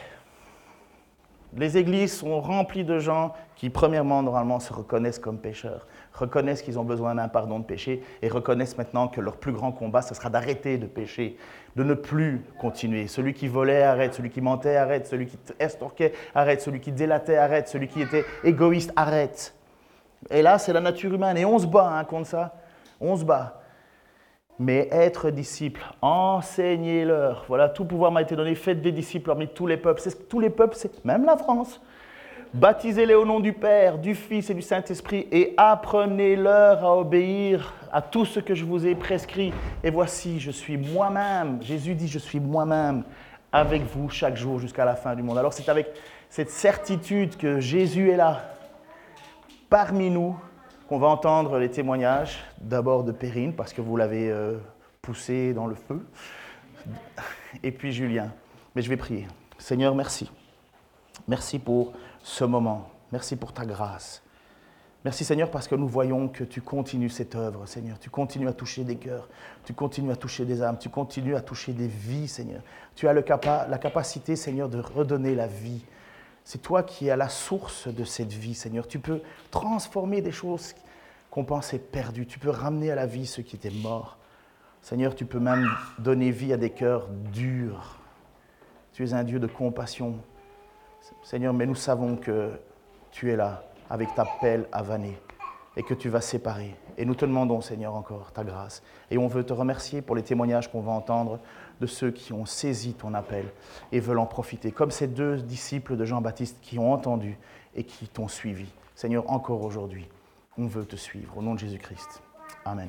Les églises sont remplies de gens qui, premièrement, normalement, se reconnaissent comme pécheurs, reconnaissent qu'ils ont besoin d'un pardon de péché et reconnaissent maintenant que leur plus grand combat, ce sera d'arrêter de pécher, de ne plus continuer. Celui qui volait, arrête. Celui qui mentait, arrête. Celui qui estorquait, arrête. Celui qui délatait, arrête. Celui qui était égoïste, arrête. Et là, c'est la nature humaine. Et on se bat hein, contre ça. On se bat mais être disciple, enseignez-leur. Voilà, tout pouvoir m'a été donné, faites des disciples parmi tous les peuples. Tous les peuples, c'est même la France. Baptisez-les au nom du Père, du Fils et du Saint-Esprit et apprenez-leur à obéir à tout ce que je vous ai prescrit. Et voici, je suis moi-même, Jésus dit, je suis moi-même avec vous chaque jour jusqu'à la fin du monde. Alors c'est avec cette certitude que Jésus est là, parmi nous, qu'on va entendre les témoignages d'abord de Perrine, parce que vous l'avez euh, poussé dans le feu, et puis Julien. Mais je vais prier. Seigneur, merci. Merci pour ce moment. Merci pour ta grâce. Merci Seigneur parce que nous voyons que tu continues cette œuvre, Seigneur. Tu continues à toucher des cœurs, tu continues à toucher des âmes, tu continues à toucher des vies, Seigneur. Tu as le la capacité, Seigneur, de redonner la vie c'est toi qui es à la source de cette vie, Seigneur. Tu peux transformer des choses qu'on pensait perdues. Tu peux ramener à la vie ceux qui étaient morts. Seigneur, tu peux même donner vie à des cœurs durs. Tu es un Dieu de compassion. Seigneur, mais nous savons que tu es là avec ta pelle à vanner et que tu vas séparer. Et nous te demandons, Seigneur, encore ta grâce. Et on veut te remercier pour les témoignages qu'on va entendre de ceux qui ont saisi ton appel et veulent en profiter, comme ces deux disciples de Jean-Baptiste qui ont entendu et qui t'ont suivi. Seigneur, encore aujourd'hui, on veut te suivre. Au nom de Jésus-Christ. Amen.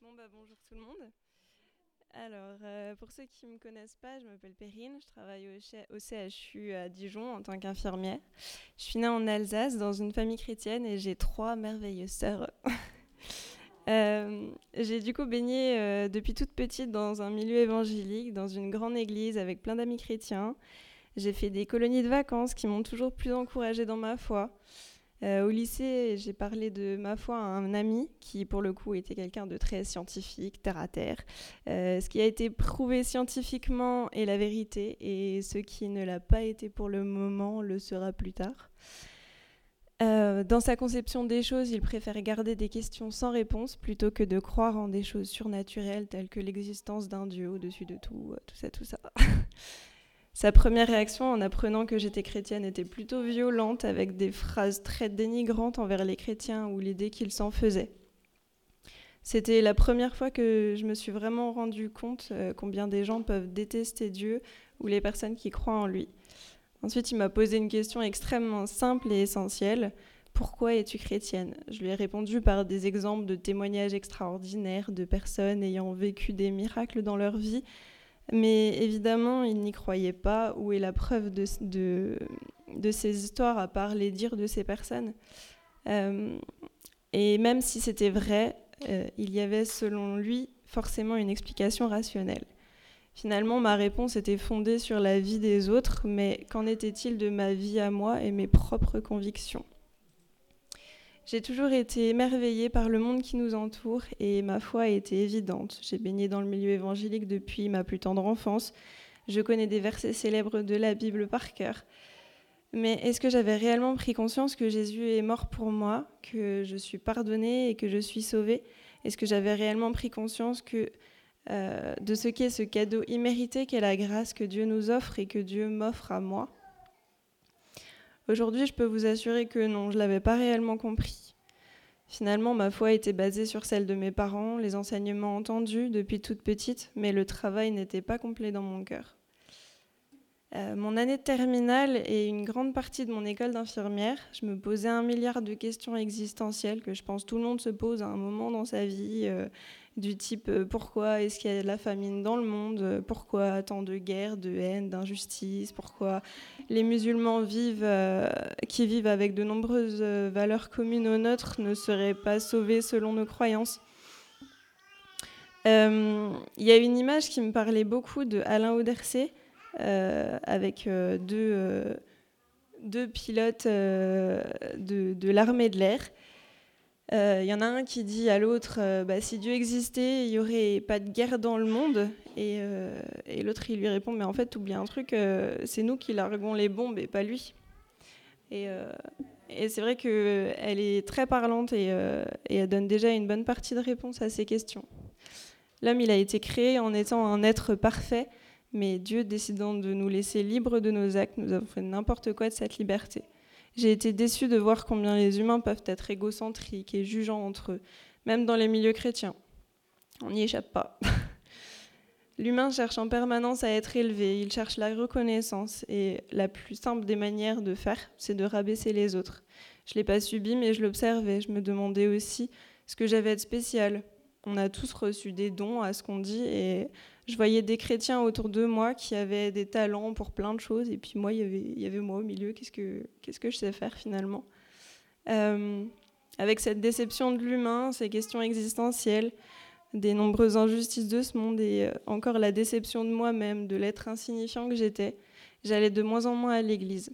Bon bah bonjour Alors, euh, pour ceux qui ne me connaissent pas, je m'appelle Perrine, je travaille au, CHU à Dijon en tant qu'infirmière. Je suis née en Alsace dans une famille chrétienne et j'ai trois merveilleuses sœurs. Euh, j'ai du coup baigné euh, depuis toute petite dans un milieu évangélique, dans une grande église avec plein d'amis chrétiens. J'ai fait des colonies de vacances qui m'ont toujours plus encouragée dans ma foi. Euh, au lycée, j'ai parlé de ma foi à un ami qui, pour le coup, était quelqu'un de très scientifique, terre à terre. Euh, ce qui a été prouvé scientifiquement est la vérité, et ce qui ne l'a pas été pour le moment le sera plus tard. Euh, dans sa conception des choses, il préfère garder des questions sans réponse plutôt que de croire en des choses surnaturelles telles que l'existence d'un dieu au-dessus de tout, tout ça, tout ça. Sa première réaction en apprenant que j'étais chrétienne était plutôt violente, avec des phrases très dénigrantes envers les chrétiens ou l'idée qu'ils s'en faisaient. C'était la première fois que je me suis vraiment rendu compte euh, combien des gens peuvent détester Dieu ou les personnes qui croient en lui. Ensuite, il m'a posé une question extrêmement simple et essentielle. Pourquoi es-tu chrétienne? Je lui ai répondu par des exemples de témoignages extraordinaires de personnes ayant vécu des miracles dans leur vie mais évidemment, il n'y croyait pas. Où est la preuve de, ces histoires, à part les dires de ces personnes euh, Et même si c'était vrai, euh, il y avait, selon lui, forcément une explication rationnelle. Finalement, ma réponse était fondée sur la vie des autres, mais qu'en était-il de ma vie à moi et mes propres convictions? J'ai toujours été émerveillée par le monde qui nous entoure et ma foi a été évidente. J'ai baigné dans le milieu évangélique depuis ma plus tendre enfance. Je connais des versets célèbres de la Bible par cœur. Mais est-ce que j'avais réellement pris conscience que Jésus est mort pour moi, que je suis pardonnée et que je suis sauvée? Est-ce que j'avais réellement pris conscience que, euh, de ce qu'est ce cadeau immérité qu'est la grâce que Dieu nous offre et que Dieu m'offre à moi? Aujourd'hui, je peux vous assurer que non, je ne l'avais pas réellement compris. Finalement, ma foi était basée sur celle de mes parents, les enseignements entendus depuis toute petite, mais le travail n'était pas complet dans mon cœur. Euh, mon année de terminale et une grande partie de mon école d'infirmière, je me posais un milliard de questions existentielles que je pense tout le monde se pose à un moment dans sa vie, euh, du type euh, pourquoi est-ce qu'il y a de la famine dans le monde, pourquoi tant de guerres, de haine, d'injustice, pourquoi les musulmans vivent, qui vivent avec de nombreuses valeurs communes aux nôtres ne seraient pas sauvés selon nos croyances. Il y a une image qui me parlait beaucoup de Alain Audercet euh, avec euh, deux, euh, pilotes de l'armée de l'air. Il y en a un qui dit à l'autre bah, si Dieu existait, il n'y aurait pas de guerre dans le monde. Et, et l'autre, il lui répond mais en fait, oublie un truc, c'est nous qui larguons les bombes et pas lui. Et, c'est vrai qu'elle est très parlante et, et, elle donne déjà une bonne partie de réponse à ces questions. L'homme, il a été créé en étant un être parfait mais Dieu décidant de nous laisser libres de nos actes, nous avons fait n'importe quoi de cette liberté. J'ai été déçue de voir combien les humains peuvent être égocentriques et jugeants entre eux, même dans les milieux chrétiens. On n'y échappe pas. L'humain cherche en permanence à être élevé, il cherche la reconnaissance, et la plus simple des manières de faire, c'est de rabaisser les autres. Je ne l'ai pas subi, mais je l'observais, je me demandais aussi ce que j'avais de spécial. On a tous reçu des dons à ce qu'on dit, et je voyais des chrétiens autour de moi qui avaient des talents pour plein de choses, et puis moi, il y avait, moi au milieu, qu'est-ce que, qu'est-ce que je sais faire finalement? Euh, Avec cette déception de l'humain, ces questions existentielles, des nombreuses injustices de ce monde, et euh, encore la déception de moi-même, de l'être insignifiant que j'étais, j'allais de moins en moins à l'église.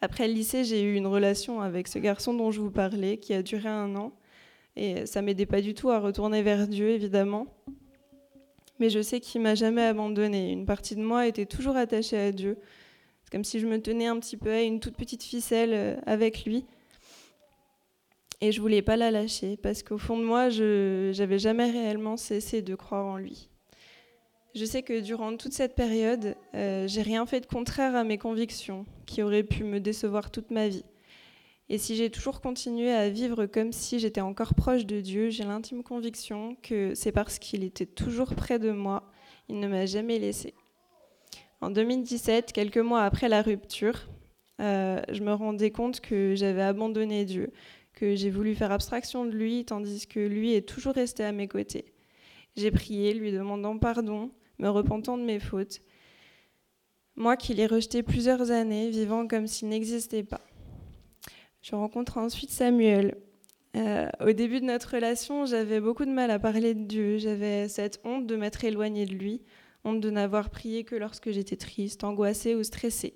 Après le lycée, j'ai eu une relation avec ce garçon dont je vous parlais, qui a duré un an, et ça m'aidait pas du tout à retourner vers Dieu, évidemment mais je sais qu'il m'a jamais abandonnée. Une partie de moi était toujours attachée à Dieu. C'est comme si je me tenais un petit peu à une toute petite ficelle euh, avec lui. Et je voulais pas la lâcher parce qu'au fond de moi, je n'avais jamais réellement cessé de croire en lui. Je sais que durant toute cette période, euh, j'ai rien fait de contraire à mes convictions qui auraient pu me décevoir toute ma vie. Et si j'ai toujours continué à vivre comme si j'étais encore proche de Dieu, j'ai l'intime conviction que c'est parce qu'il était toujours près de moi, il ne m'a jamais laissé. En 2017, quelques mois après la rupture, euh, je me rendais compte que j'avais abandonné Dieu, que j'ai voulu faire abstraction de lui, tandis que lui est toujours resté à mes côtés. J'ai prié, lui demandant pardon, me repentant de mes fautes. Moi qui l'ai rejeté plusieurs années, vivant comme s'il n'existait pas. Je rencontre ensuite Samuel. Euh, au début de notre relation, j'avais beaucoup de mal à parler de Dieu. J'avais cette honte de m'être éloignée de lui, honte de n'avoir prié que lorsque j'étais triste, angoissée ou stressée.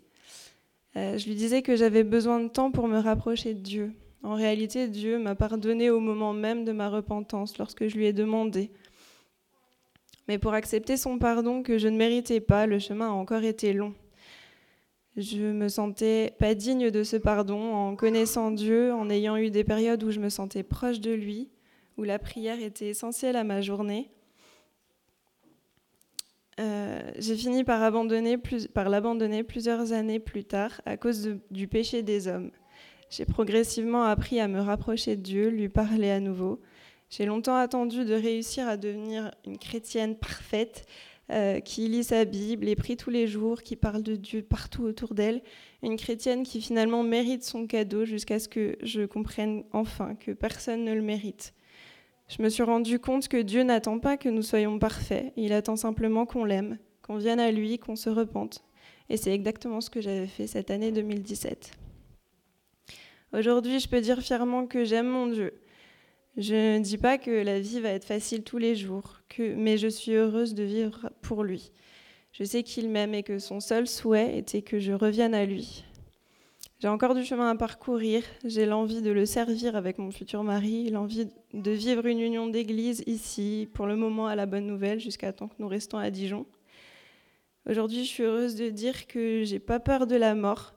Euh, je lui disais que j'avais besoin de temps pour me rapprocher de Dieu. En réalité, Dieu m'a pardonné au moment même de ma repentance, lorsque je lui ai demandé. Mais pour accepter son pardon que je ne méritais pas, le chemin a encore été long. Je me sentais pas digne de ce pardon en connaissant Dieu, en ayant eu des périodes où je me sentais proche de lui, où la prière était essentielle à ma journée. Euh, j'ai fini par, abandonner par l'abandonner plusieurs années plus tard à cause du péché des hommes. J'ai progressivement appris à me rapprocher de Dieu, lui parler à nouveau. J'ai longtemps attendu de réussir à devenir une chrétienne parfaite euh, qui lit sa Bible et prie tous les jours, qui parle de Dieu partout autour d'elle. Une chrétienne qui finalement mérite son cadeau jusqu'à ce que je comprenne enfin que personne ne le mérite. Je me suis rendu compte que Dieu n'attend pas que nous soyons parfaits, il attend simplement qu'on l'aime, qu'on vienne à lui, qu'on se repente. Et c'est exactement ce que j'avais fait cette année 2017. Aujourd'hui, je peux dire fièrement que j'aime mon Dieu, je ne dis pas que la vie va être facile tous les jours, mais je suis heureuse de vivre pour lui. Je sais qu'il m'aime et que son seul souhait était que je revienne à lui. J'ai encore du chemin à parcourir, j'ai l'envie de le servir avec mon futur mari, l'envie de vivre une union d'église ici, pour le moment à la bonne nouvelle, jusqu'à temps que nous restons à Dijon. Aujourd'hui, je suis heureuse de dire que j'ai pas peur de la mort,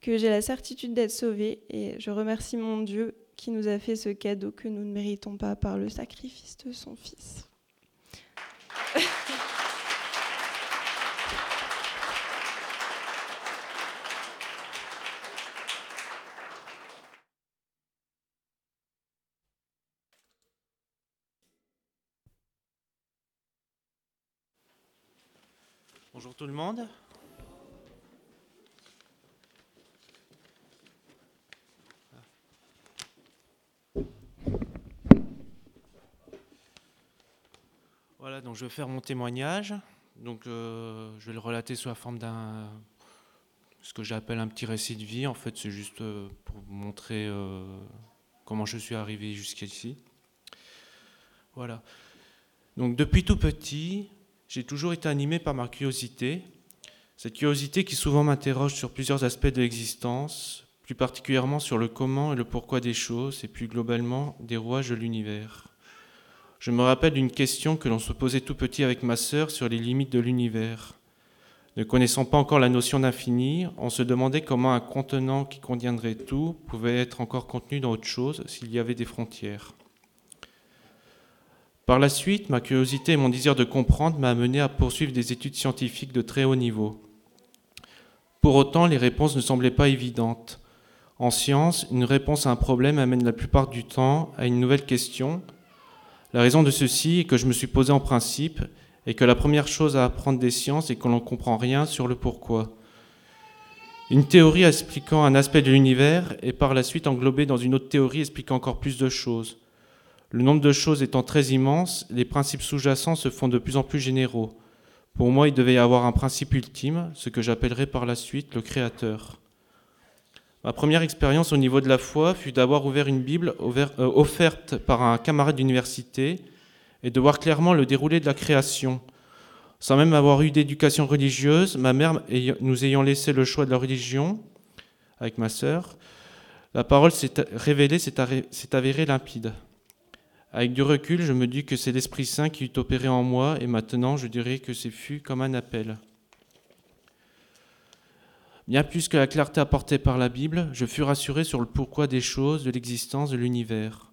que j'ai la certitude d'être sauvée et je remercie mon Dieu qui nous a fait ce cadeau que nous ne méritons pas par le sacrifice de son Fils. Bonjour tout le monde. Donc je vais faire mon témoignage. Donc euh, je vais le relater sous la forme d'un ce que j'appelle un petit récit de vie. En fait, c'est juste euh, pour vous montrer euh, comment je suis arrivé jusqu'ici. Voilà. Donc depuis tout petit, j'ai toujours été animé par ma curiosité, cette curiosité qui souvent m'interroge sur plusieurs aspects de l'existence, plus particulièrement sur le comment et le pourquoi des choses, et plus globalement des rouages de l'univers. Je me rappelle d'une question que l'on se posait tout petit avec ma sœur sur les limites de l'univers. Ne connaissant pas encore la notion d'infini, on se demandait comment un contenant qui contiendrait tout pouvait être encore contenu dans autre chose s'il y avait des frontières. Par la suite, ma curiosité et mon désir de comprendre m'a amené à poursuivre des études scientifiques de très haut niveau. Pour autant, les réponses ne semblaient pas évidentes. En science, une réponse à un problème amène la plupart du temps à une nouvelle question. La raison de ceci est que je me suis posé en principe et que la première chose à apprendre des sciences est que l'on ne comprend rien sur le pourquoi. Une théorie expliquant un aspect de l'univers est par la suite englobée dans une autre théorie expliquant encore plus de choses. Le nombre de choses étant très immense, les principes sous-jacents se font de plus en plus généraux. Pour moi, il devait y avoir un principe ultime, ce que j'appellerai par la suite le Créateur. Ma première expérience au niveau de la foi fut d'avoir ouvert une Bible euh, offerte par un camarade d'université et de voir clairement le déroulé de la création. Sans même avoir eu d'éducation religieuse, ma mère nous ayant laissé le choix de la religion, avec ma sœur, la parole s'est révélée, s'est avérée limpide. Avec du recul, je me dis que c'est l'Esprit Saint qui eut opéré en moi, et maintenant je dirais que c'est fut comme un appel. Bien plus que la clarté apportée par la Bible, je fus rassuré sur le pourquoi des choses, de l'existence de l'univers.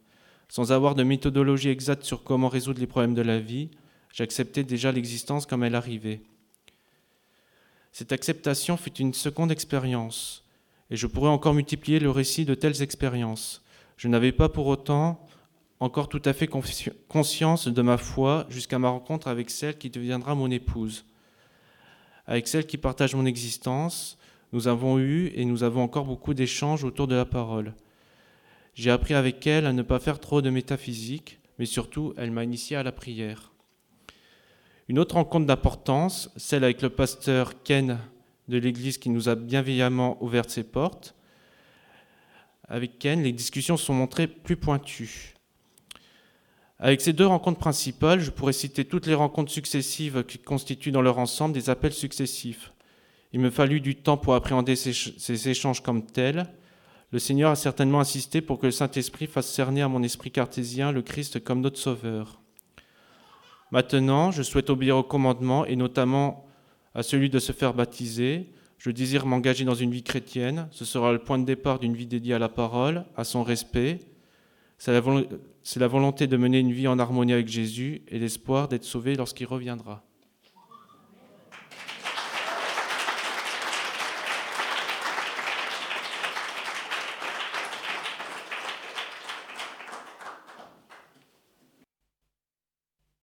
Sans avoir de méthodologie exacte sur comment résoudre les problèmes de la vie, j'acceptais déjà l'existence comme elle arrivait. Cette acceptation fut une seconde expérience, et je pourrais encore multiplier le récit de telles expériences. Je n'avais pas pour autant encore tout à fait conscience de ma foi jusqu'à ma rencontre avec celle qui deviendra mon épouse. Avec celle qui partage mon existence, nous avons eu et nous avons encore beaucoup d'échanges autour de la parole. J'ai appris avec elle à ne pas faire trop de métaphysique, mais surtout, elle m'a initié à la prière. Une autre rencontre d'importance, celle avec le pasteur Ken de l'Église qui nous a bienveillamment ouvert ses portes. Avec Ken, les discussions sont montrées plus pointues. Avec ces deux rencontres principales, je pourrais citer toutes les rencontres successives qui constituent dans leur ensemble des appels successifs. Il me fallut du temps pour appréhender ces, échanges comme tels. Le Seigneur a certainement insisté pour que le Saint-Esprit fasse cerner à mon esprit cartésien le Christ comme notre Sauveur. Maintenant, je souhaite obéir au commandement et notamment à celui de se faire baptiser. Je désire m'engager dans une vie chrétienne. Ce sera le point de départ d'une vie dédiée à la parole, à son respect. C'est la, volonté de mener une vie en harmonie avec Jésus et l'espoir d'être sauvé lorsqu'il reviendra.